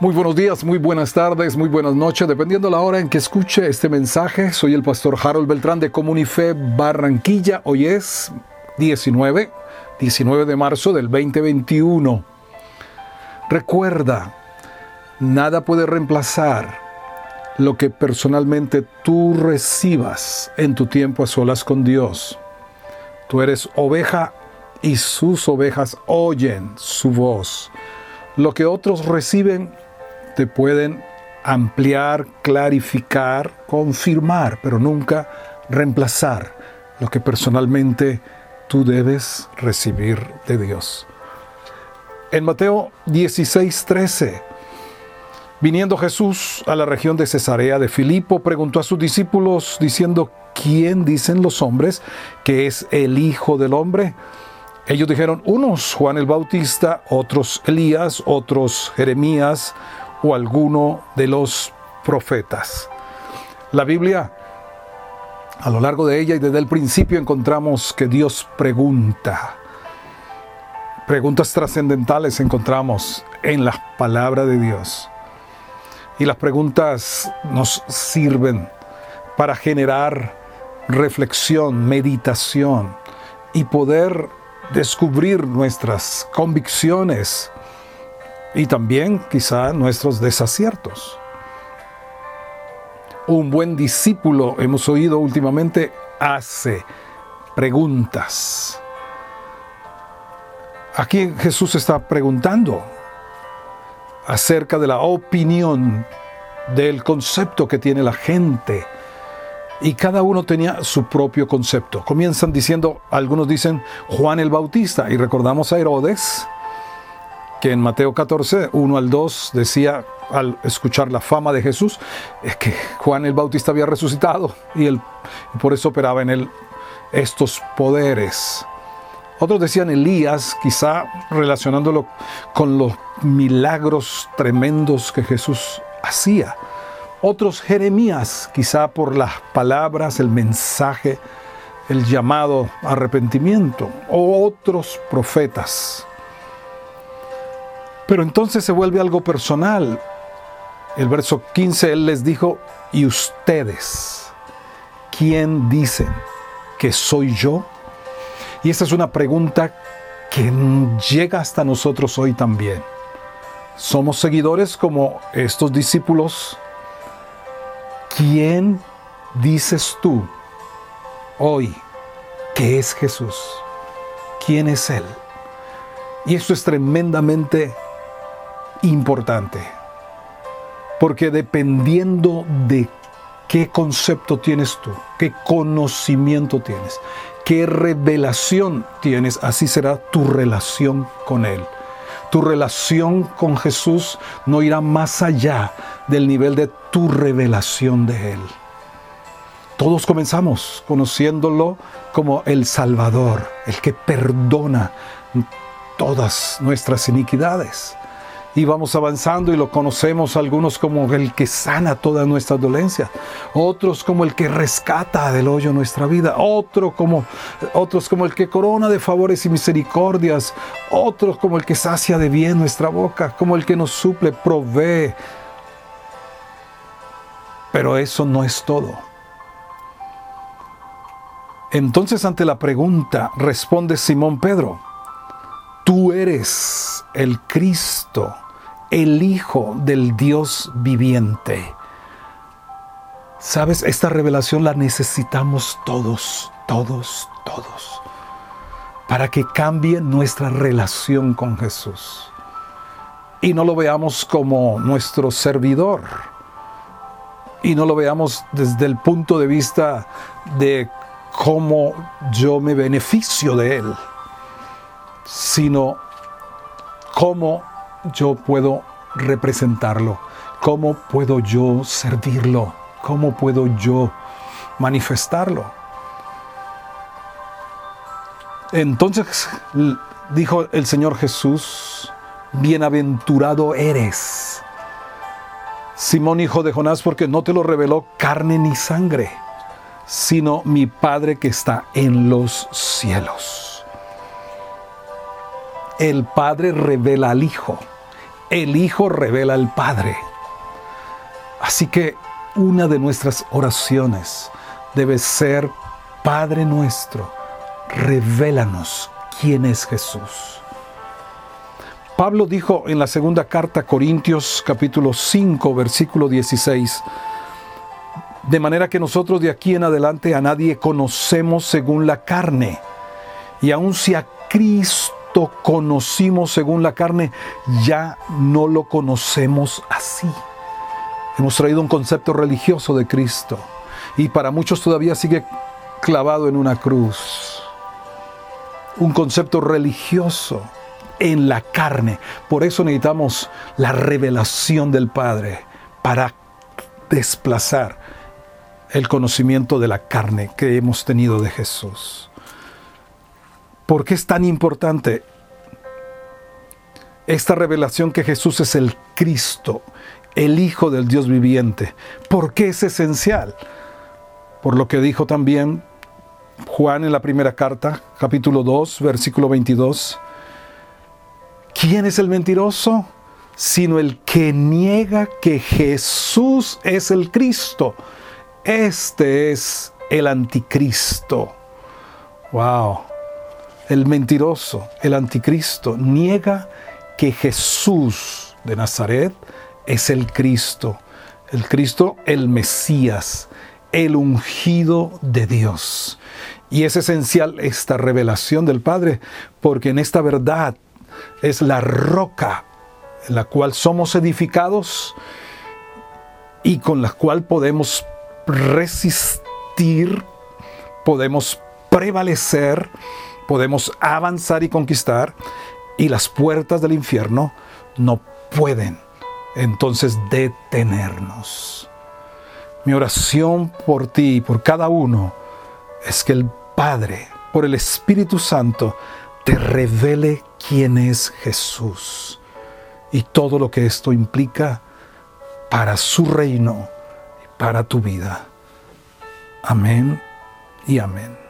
Muy buenos días, muy buenas tardes, muy buenas noches, dependiendo la hora en que escuche este mensaje. Soy el pastor Harold Beltrán de Comunife Barranquilla. Hoy es 19, 19 de marzo del 2021. Recuerda, nada puede reemplazar lo que personalmente tú recibas en tu tiempo a solas con Dios. Tú eres oveja y sus ovejas oyen su voz. Lo que otros reciben te pueden ampliar, clarificar, confirmar, pero nunca reemplazar lo que personalmente tú debes recibir de Dios. En Mateo 16, 13, viniendo Jesús a la región de Cesarea de Filipo, preguntó a sus discípulos diciendo, ¿quién dicen los hombres que es el Hijo del Hombre? Ellos dijeron, unos Juan el Bautista, otros Elías, otros Jeremías, o alguno de los profetas. La Biblia, a lo largo de ella y desde el principio encontramos que Dios pregunta. Preguntas trascendentales encontramos en la palabra de Dios. Y las preguntas nos sirven para generar reflexión, meditación y poder descubrir nuestras convicciones y también quizá nuestros desaciertos. Un buen discípulo, hemos oído últimamente, hace preguntas. Aquí Jesús está preguntando acerca de la opinión, del concepto que tiene la gente. Y cada uno tenía su propio concepto. Comienzan diciendo, algunos dicen Juan el Bautista, y recordamos a Herodes, que en Mateo 14, 1 al 2 decía, al escuchar la fama de Jesús, es que Juan el Bautista había resucitado y, él, por eso operaba en él estos poderes. Otros decían Elías, quizá relacionándolo con los milagros tremendos que Jesús hacía. Otros Jeremías, quizá por las palabras, el mensaje, el llamado arrepentimiento. O otros profetas. Pero entonces se vuelve algo personal. El verso 15, Él les dijo, ¿y ustedes? ¿Quién dicen que soy yo? Y esa es una pregunta que llega hasta nosotros hoy también. Somos seguidores como estos discípulos. ¿Quién dices tú hoy que es Jesús? ¿Quién es Él? Y esto es tremendamente importante. Porque dependiendo de qué concepto tienes tú, qué conocimiento tienes, qué revelación tienes, así será tu relación con Él. Tu relación con Jesús no irá más allá del nivel de tu revelación de Él. Todos comenzamos conociéndolo como el Salvador, el que perdona todas nuestras iniquidades y vamos avanzando y lo conocemos algunos como el que sana todas nuestras dolencias, otros como el que rescata del hoyo nuestra vida, otro como, otros como el que corona de favores y misericordias, otros como el que sacia de bien nuestra boca, como el que nos suple, provee. Pero eso no es todo. Entonces ante la pregunta responde Simón Pedro, tú eres el Cristo el Hijo del Dios viviente. Sabes, esta revelación la necesitamos todos, todos, todos, para que cambie nuestra relación con Jesús. Y no lo veamos como nuestro servidor. Y no lo veamos desde el punto de vista de cómo yo me beneficio de Él, sino cómo yo puedo representarlo? ¿Cómo puedo yo servirlo? ¿Cómo puedo yo manifestarlo? Entonces dijo el Señor Jesús, bienaventurado eres, Simón hijo de Jonás, porque no te lo reveló carne ni sangre, sino mi Padre que está en los cielos. El Padre revela al Hijo el Hijo revela al Padre. Así que una de nuestras oraciones debe ser, Padre nuestro, revélanos quién es Jesús. Pablo dijo en la segunda carta a Corintios capítulo 5 versículo 16, de manera que nosotros de aquí en adelante a nadie conocemos según la carne. Y aun si a Cristo conocimos según la carne, ya no lo conocemos así. Hemos traído un concepto religioso de Cristo y para muchos todavía sigue clavado en una cruz. Un concepto religioso en la carne. Por eso necesitamos la revelación del Padre para desplazar el conocimiento de la carne que hemos tenido de Jesús. ¿Por qué es tan importante esta revelación que Jesús es el Cristo, el Hijo del Dios viviente? ¿Por qué es esencial? Por lo que dijo también Juan en la primera carta, capítulo 2, versículo 22. ¿Quién es el mentiroso? Sino el que niega que Jesús es el Cristo. Este es el anticristo. Wow. El mentiroso, el anticristo, niega que Jesús de Nazaret es el Cristo. El Cristo, el Mesías, el ungido de Dios. Y es esencial esta revelación del Padre, porque en esta verdad es la roca en la cual somos edificados y con la cual podemos resistir, podemos prevalecer, podemos avanzar y conquistar, y las puertas del infierno no pueden entonces detenernos. Mi oración por ti y por cada uno es que el Padre, por el Espíritu Santo, te revele quién es Jesús y todo lo que esto implica para su reino para tu vida. Amén y amén.